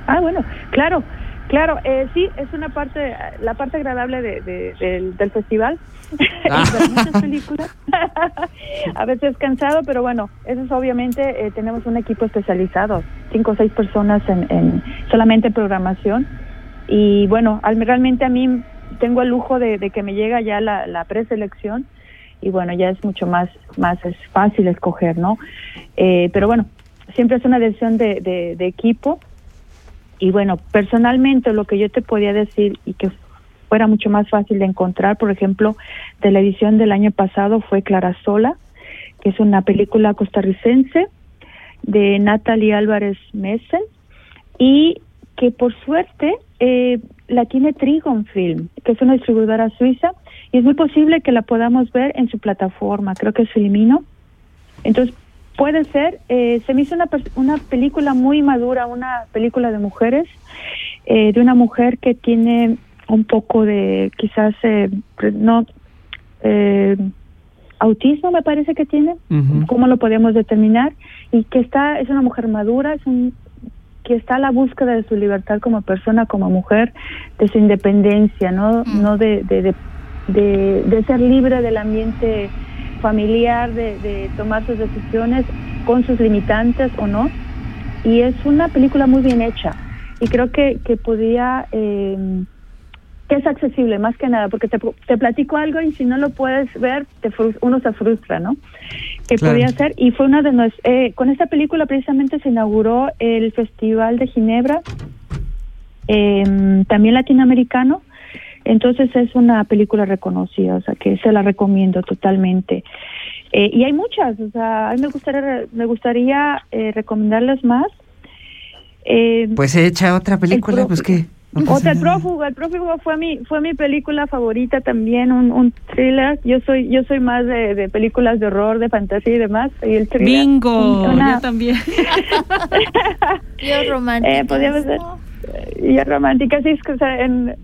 Ah, bueno, claro, claro, eh, sí, es una parte, la parte agradable de, de- del, del festival. Ah. Muchas películas. a veces cansado, pero bueno, eso es obviamente, eh, tenemos un equipo especializado, cinco o seis personas en, en solamente programación. Y bueno, al- realmente a mí tengo el lujo de, de que me llega ya la, la preselección y bueno, ya es mucho más, más es fácil escoger, ¿no? Eh, pero bueno, siempre es una decisión de, de, de equipo y bueno, personalmente lo que yo te podía decir y que fuera mucho más fácil de encontrar, por ejemplo, de la edición del año pasado fue Clara Sola, que es una película costarricense de Natalie Álvarez Messen y que por suerte eh, la tiene Trigon Film, que es una distribuidora suiza y es muy posible que la podamos ver en su plataforma, creo que es Filmino. Entonces, puede ser, eh, se me hizo una, una película muy madura, una película de mujeres, eh, de una mujer que tiene un poco de, quizás, eh, pre- no, eh, autismo me parece que tiene, cómo lo podemos determinar, y que está, es una mujer madura, es un que está a la búsqueda de su libertad como persona, como mujer, de su independencia, no, no de, de, de, de- de ser libre del ambiente familiar, de, de tomar sus decisiones con sus limitantes o no. Y es una película muy bien hecha. Y creo que, que podría, eh, que es accesible más que nada, porque te, te platico algo y si no lo puedes ver, te uno se frustra, ¿no? Que Claro. podía ser. Y fue una de nuestras, eh, con esta película precisamente se inauguró el Festival de Ginebra, eh, también latinoamericano. Entonces es una película reconocida, o sea que se la recomiendo totalmente. Eh, y hay muchas, o sea, a mí me gustaría, me gustaría eh, recomendarles más. Eh, Pues echa otra película, pues qué. Otra, el prófugo, el prófugo fue mi fue mi película favorita también, un, un thriller. Yo soy yo soy más de, de películas de horror, de fantasía y demás. Y el thriller, Bingo, una- yo también. Yo romántica. eh, podríamos ser eh, y romántica, sí, es que o sea, en,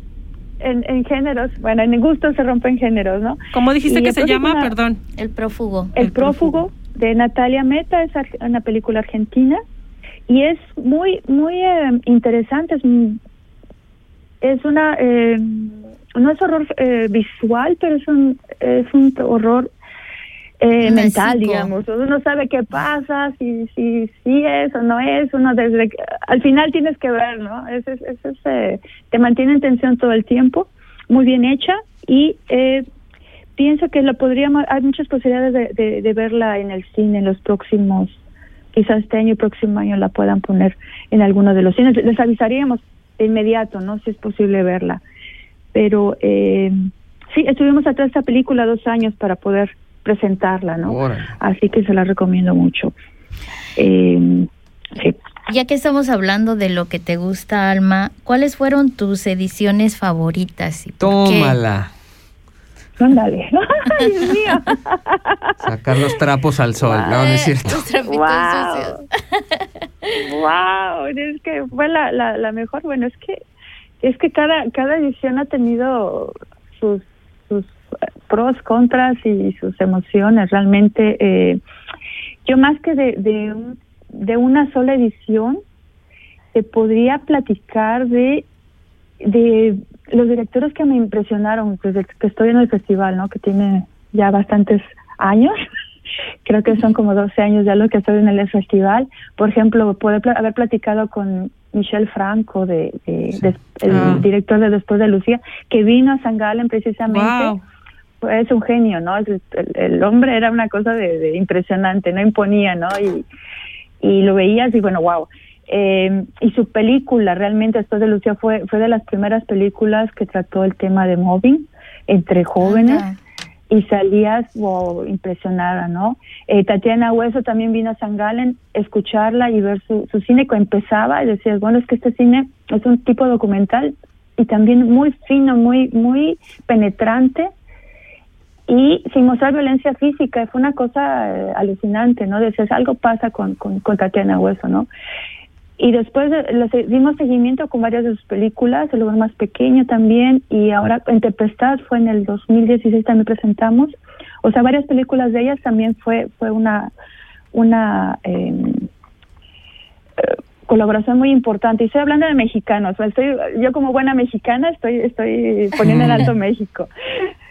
en, en géneros, bueno, en gustos se rompen géneros, ¿no? ¿Cómo dijiste Y que se prófugo llama? una- Perdón. El prófugo. El, prófugo de Natalia Meta es una película argentina y es muy muy eh, interesante. Es, es una eh, no es horror eh, visual, pero es un es un horror eh, mental, digamos. Uno no sabe qué pasa, si si si es o no es. Uno desde que- al final tienes que ver, ¿no? Es, es, es- eh, te mantiene en tensión todo el tiempo, muy bien hecha y eh, pienso que la podríamos, hay muchas posibilidades de, de, de verla en el cine en los próximos, quizás este año y próximo año la puedan poner en alguno de los cines. Les avisaríamos de inmediato, ¿no? Si es posible verla. Pero eh, sí, estuvimos atrás de esta película dos años para poder presentarla, ¿no? Órale. Así que se la recomiendo mucho. Eh, sí. Ya que estamos hablando de lo que te gusta, Alma, ¿cuáles fueron tus ediciones favoritas? y por qué? Tómala. Ándale. Ay, Dios mío. Sacar los trapos al sol. No, no es cierto. Trapitos Wow. sucios. Wow, es que fue la, la, la mejor. Bueno, es que es que cada cada edición ha tenido sus sus eh, pros, contras y sus emociones. Realmente, eh, yo más que de de, de una sola edición te podría platicar de de los directores que me impresionaron desde que estoy en el festival, ¿no? Que tiene ya bastantes años. Creo que son como 12 años ya lo que estoy en el festival. Por ejemplo, poder haber platicado con Michel Franco, de, de- de- el Ah. director de Después de Lucía, que vino a San Galen precisamente. Wow. Es un genio, ¿no? El, el hombre era una cosa de, de impresionante, no imponía, ¿no? Y, y lo veías y bueno, wow. Eh, y su película, realmente, después de Lucía, fue, fue de las primeras películas que trató el tema de mobbing entre jóvenes. Y salías wow, impresionada, ¿no? Eh, Tatiana Hueso también vino a San Galen, escucharla y ver su, su cine que empezaba y decías, bueno, es que este cine es un tipo documental y también muy fino, muy, muy penetrante y sin mostrar violencia física. Fue una cosa eh, alucinante, ¿no? Decías, algo pasa con, con, con Tatiana Hueso, ¿no? Y después le dimos seguimiento con varias de sus películas, El lugar más pequeño también, y ahora en Tempestad fue en el 2016 también presentamos. O sea, varias películas de ellas también fue fue una una em, eh, colaboración muy importante. Y estoy hablando de mexicanos. Estoy, yo como buena mexicana estoy estoy poniendo en alto México.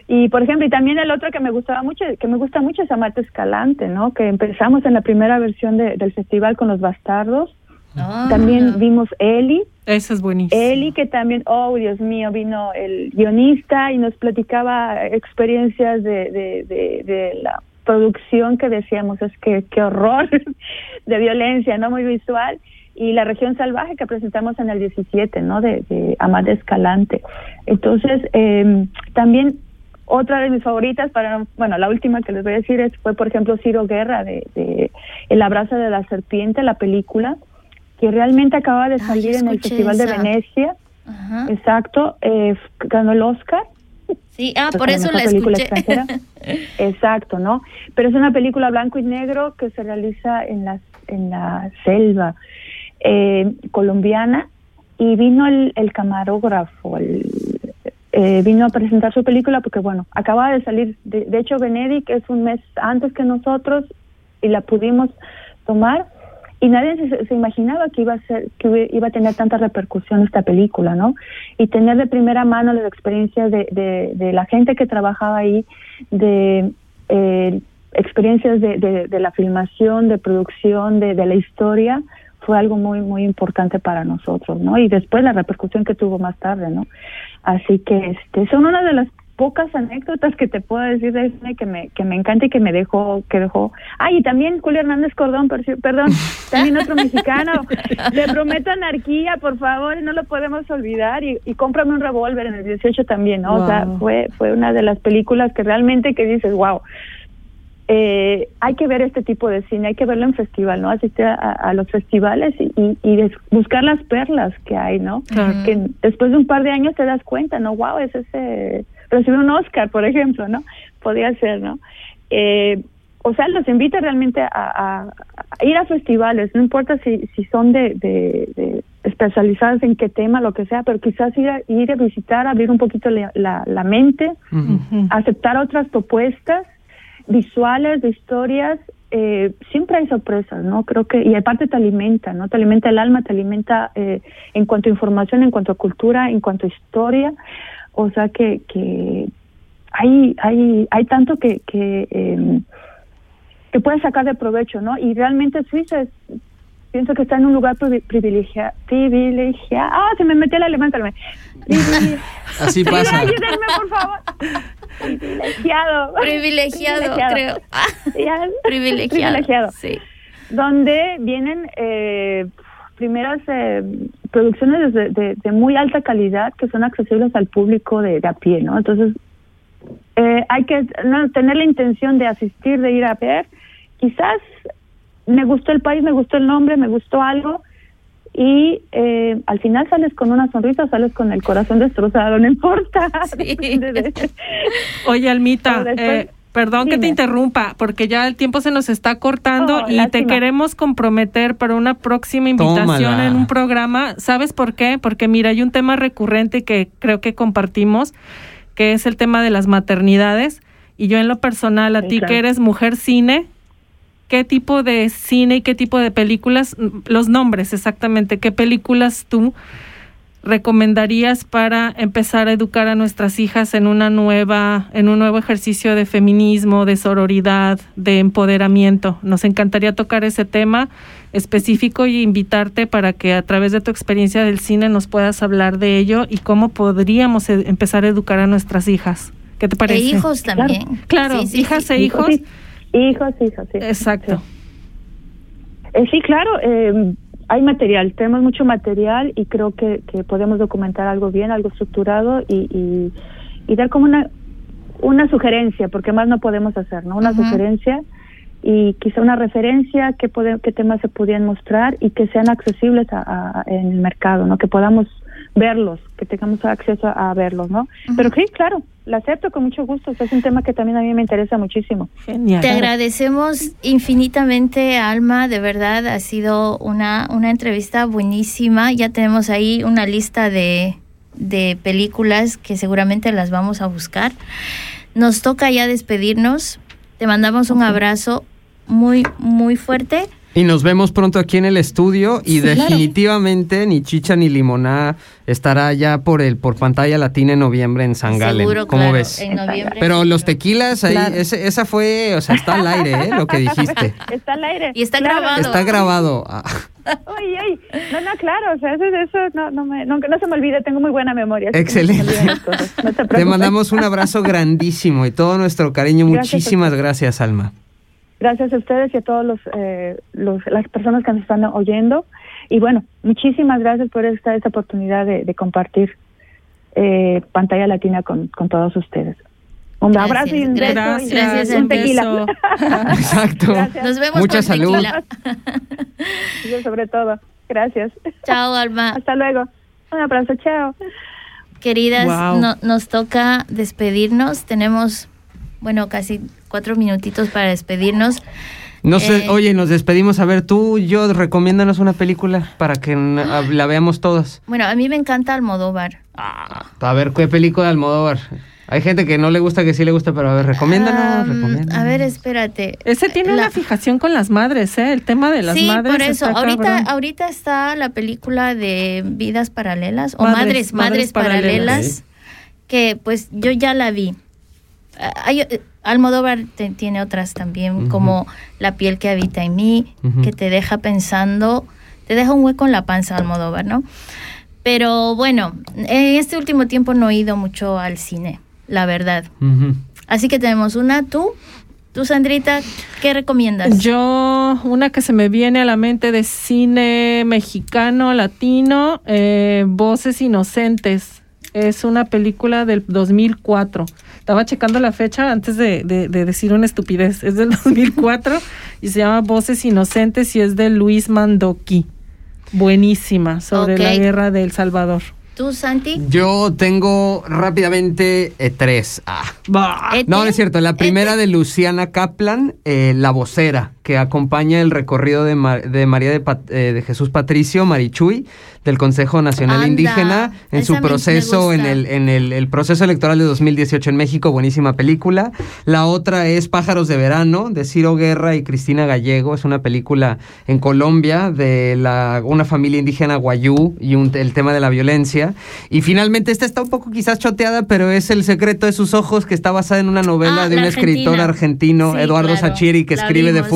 Y por ejemplo, y también el otro que me gustaba mucho, que me gusta mucho es Amate Escalante, ¿no? Que empezamos en la primera versión de, del festival con los bastardos Ah. también vimos Eli. Eso es buenísimo. Eli, que también, oh Dios mío, vino el guionista y nos platicaba experiencias de, de, de, de la producción que decíamos, es que qué horror de violencia, ¿no? Muy visual. Y la región salvaje que presentamos en el 17, ¿no? De, de Amad Escalante. Entonces, eh, también otra de mis favoritas para bueno la última que les voy a decir es fue por ejemplo Ciro Guerra de, de El abrazo de la serpiente la película que realmente acaba de salir en el Festival esa. de Venecia. Ajá. Exacto, eh, ganó el Oscar. Sí, ah, Pues, por eso la película escuché. extranjera. Exacto, ¿no? Pero es una película blanco y negro que se realiza en la, en la selva eh, colombiana y vino el, el camarógrafo, el, eh, vino a presentar su película porque, bueno, acaba de salir, de, de hecho, Benedict es un mes antes que nosotros y la pudimos tomar y nadie se, se, imaginaba que iba a ser que iba a tener tanta repercusión esta película no y tener de primera mano las experiencias de, de, la gente que trabajaba ahí de eh, experiencias de, de, de, la filmación de producción de, de la historia fue algo muy muy importante para nosotros no y después la repercusión que tuvo más tarde no así que este son una de las pocas anécdotas que te puedo decir de cine que me que me encanta y que me dejó que dejó ay y también Julio Hernández Cordón per, perdón también otro mexicano le prometo anarquía por favor no lo podemos olvidar y, y cómprame un revólver en el 18 también ¿no? wow. o sea fue fue una de las películas que realmente que dices wow eh, hay que ver este tipo de cine, hay que verlo en festival, ¿no? Asistir a, a los festivales y, y, y, buscar las perlas que hay, ¿no? Uh -huh. Que después de un par de años te das cuenta, ¿no? Wow, es ese recibir un Oscar, por ejemplo, ¿no? Podría ser, ¿no? Eh, o sea, los invita realmente a, a, a, ir a festivales, no importa si, si son de, de, de, especializados en qué tema, lo que sea, pero quizás ir a, ir a visitar, abrir un poquito la, la, la mente, uh -huh. aceptar otras propuestas visuales, de historias, eh, siempre hay sorpresas, ¿no? Creo que, y aparte te alimenta, ¿no? Te alimenta el alma, te alimenta eh, en cuanto a información, en cuanto a cultura, en cuanto a historia, o sea que, que hay, hay, hay tanto que, que, eh, que puedes sacar de provecho, ¿no? Y realmente Suiza es, pienso que está en un lugar privilegiado, privilegiado, ah, se me metió el alemán. Así pasa. Ayúdenme, por favor. Privilegiado. Privilegiado, creo. privilegiado. privilegiado. Sí. Donde vienen eh, primeras eh, producciones de, de, de, muy alta calidad que son accesibles al público de, de a pie, ¿no? Entonces, eh, hay que no, tener la intención de asistir, de ir a ver. Quizás me gustó el país, me gustó el nombre, me gustó algo y eh, al final sales con una sonrisa, sales con el corazón destrozado, no importa. Sí. Oye, Almita, después, eh, perdón dime. que te interrumpa, porque ya el tiempo se nos está cortando oh, y lástima. te queremos comprometer para una próxima invitación Tómala. en un programa. ¿Sabes por qué? Porque mira, hay un tema recurrente que creo que compartimos, que es el tema de las maternidades. Y yo en lo personal, a sí, ti claro. que eres mujer cine, qué tipo de cine y qué tipo de películas, los nombres exactamente, qué películas tú recomendarías para empezar a educar a nuestras hijas en una nueva, en un nuevo ejercicio de feminismo, de sororidad, de empoderamiento. Nos encantaría tocar ese tema específico y invitarte para que a través de tu experiencia del cine nos puedas hablar de ello y cómo podríamos e empezar a educar a nuestras hijas. ¿Qué te parece? E hijos también. Claro, claro sí, sí, hijas sí. e hijos. Hijos, hijos, sí. Exacto. Sí, eh, sí claro. Eh, hay material, tenemos mucho material y creo que, que podemos documentar algo bien, algo estructurado y, y, y dar como una, una sugerencia, porque más no podemos hacer, ¿no? Una sugerencia y quizá una referencia, qué, pode- qué temas se podían mostrar y que sean accesibles a, a- en el mercado, ¿no? Que podamos verlos, que tengamos acceso a, a verlos, ¿no? Pero sí, claro, la acepto con mucho gusto, o sea, es un tema que también a mí me interesa muchísimo. Genial. Te agradecemos infinitamente, Alma, de verdad ha sido una, una entrevista buenísima. Ya tenemos ahí una lista de, de películas que seguramente las vamos a buscar. Nos toca ya despedirnos. Te mandamos un abrazo muy, muy fuerte. Y nos vemos pronto aquí en el estudio y Sí, claro. definitivamente ni chicha ni limoná estará ya por el por pantalla latina en noviembre en San Galen. Seguro, ¿Cómo claro, ves? en noviembre. Pero los tequilas ahí, Claro. ese- esa fue, o sea, está al aire, ¿eh? Lo que dijiste. Está al aire. Y está Claro. grabado. Está grabado. Ah, Ay, ay, no, no, claro, o sea, eso, eso no, no, me, no, no se me olvide, tengo muy buena memoria. me Excelente. cosas, no te mandamos un abrazo grandísimo y todo nuestro cariño. Gracias Muchísimas gracias, Alma. Gracias a ustedes y a todas los, eh, los, las personas que nos están oyendo. Y bueno, muchísimas gracias por esta, esta oportunidad de, de compartir eh, pantalla latina con, con todos ustedes. Un Gracias, abrazo y un beso gracias, y gracias, un un tequila. Exacto. Gracias. Nos vemos Mucha con salud. tequila. Yo sobre todo. Gracias. Chao, Alma. Hasta luego. Un abrazo, chao. Queridas, Wow. no- nos toca despedirnos. Tenemos, bueno, casi cuatro minutitos para despedirnos. No sé, Eh, oye, nos despedimos. A ver, tú, yo, recomiéndanos una película para que n- a- la veamos todas. Bueno, a mí me encanta Almodóvar. A ver, ¿qué película de Almodóvar? Hay gente que no le gusta, que sí le gusta, pero a ver, recomiéndanos, recomiéndanos. a ver, espérate. Ese tiene una fijación con las madres, ¿eh? El tema de las sí, madres. por eso. está Ahorita, cabrón. ahorita está la película de Vidas Paralelas o Madres, Madres, Madres, Madres Paralelas, Paralelas. que pues yo ya la vi. Ah, hay, eh, Almodóvar te- tiene otras también, como La piel que habita en mí, que te deja pensando, te deja un hueco en la panza, Almodóvar, ¿no? Pero bueno, en este último tiempo no he ido mucho al cine, la verdad. Así que tenemos una, tú, tú Sandrita, ¿qué recomiendas? Yo, una que se me viene a la mente de cine mexicano, latino, eh, Voces Inocentes. Es una película del 2004. Estaba checando la fecha antes de, de- de decir una estupidez. Es del 2004 y se llama Voces Inocentes y es de Luis Mandoki. Buenísima, sobre la guerra de El Salvador. ¿Tú, Santi? Yo tengo rápidamente eh, tres. Ah. ¿Ete? No, no es cierto. La primera de Luciana Kaplan, eh, La vocera, que acompaña el recorrido de, Ma- de María de, Pat- eh, de Jesús Patricio Marichuy del Consejo Nacional Anda, Indígena en su proceso en el en el, el proceso electoral de 2018 en México, buenísima película. La otra es Pájaros de verano de Ciro Guerra y Cristina Gallego, es una película en Colombia de la una familia indígena guayú y un- el tema de la violencia. Y finalmente esta está un poco quizás choteada, pero es El secreto de sus ojos que está basada en una novela Ah, de un escritor argentino, Sí, Eduardo claro, Sachiri, que escribe de vimos.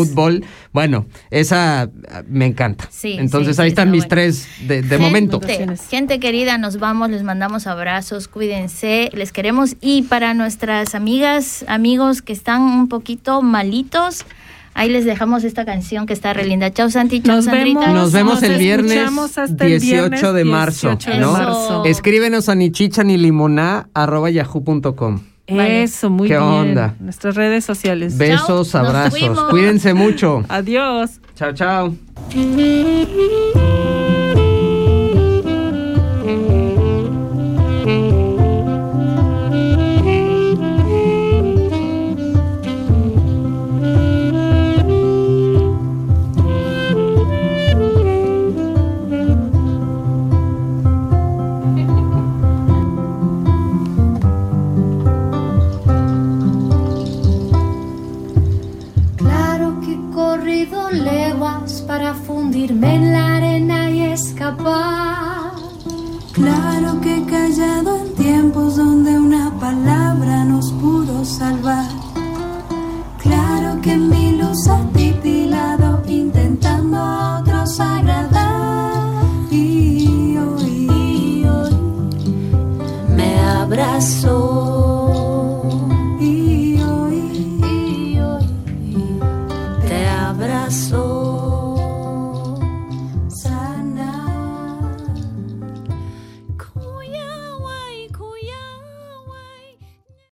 Bueno, esa me encanta. Sí, Entonces sí, ahí sí, están está mis bueno. tres de, de Gente, momento. Gente querida, nos vamos, les mandamos abrazos, cuídense, les queremos. Y para nuestras amigas, amigos que están un poquito malitos, ahí les dejamos esta canción que está re linda. Chao Santi, chao Nos Sandrita. vemos. Nos vemos el Nos viernes hasta el 18 viernes de marzo. 18 de ¿no? marzo. Escríbenos a ni chicha ni limoná arroba yahoo.com. Eso, muy ¿Qué bien. onda? Nuestras redes sociales. Besos, Chao, abrazos. Cuídense mucho. Adiós. Chao, chao. hundirme en la arena y escapar. Claro que he callado en tiempos donde una palabra nos pudo salvar. Claro que mi luz ha titilado intentando a otros agradar. Y hoy, hoy me abrazó.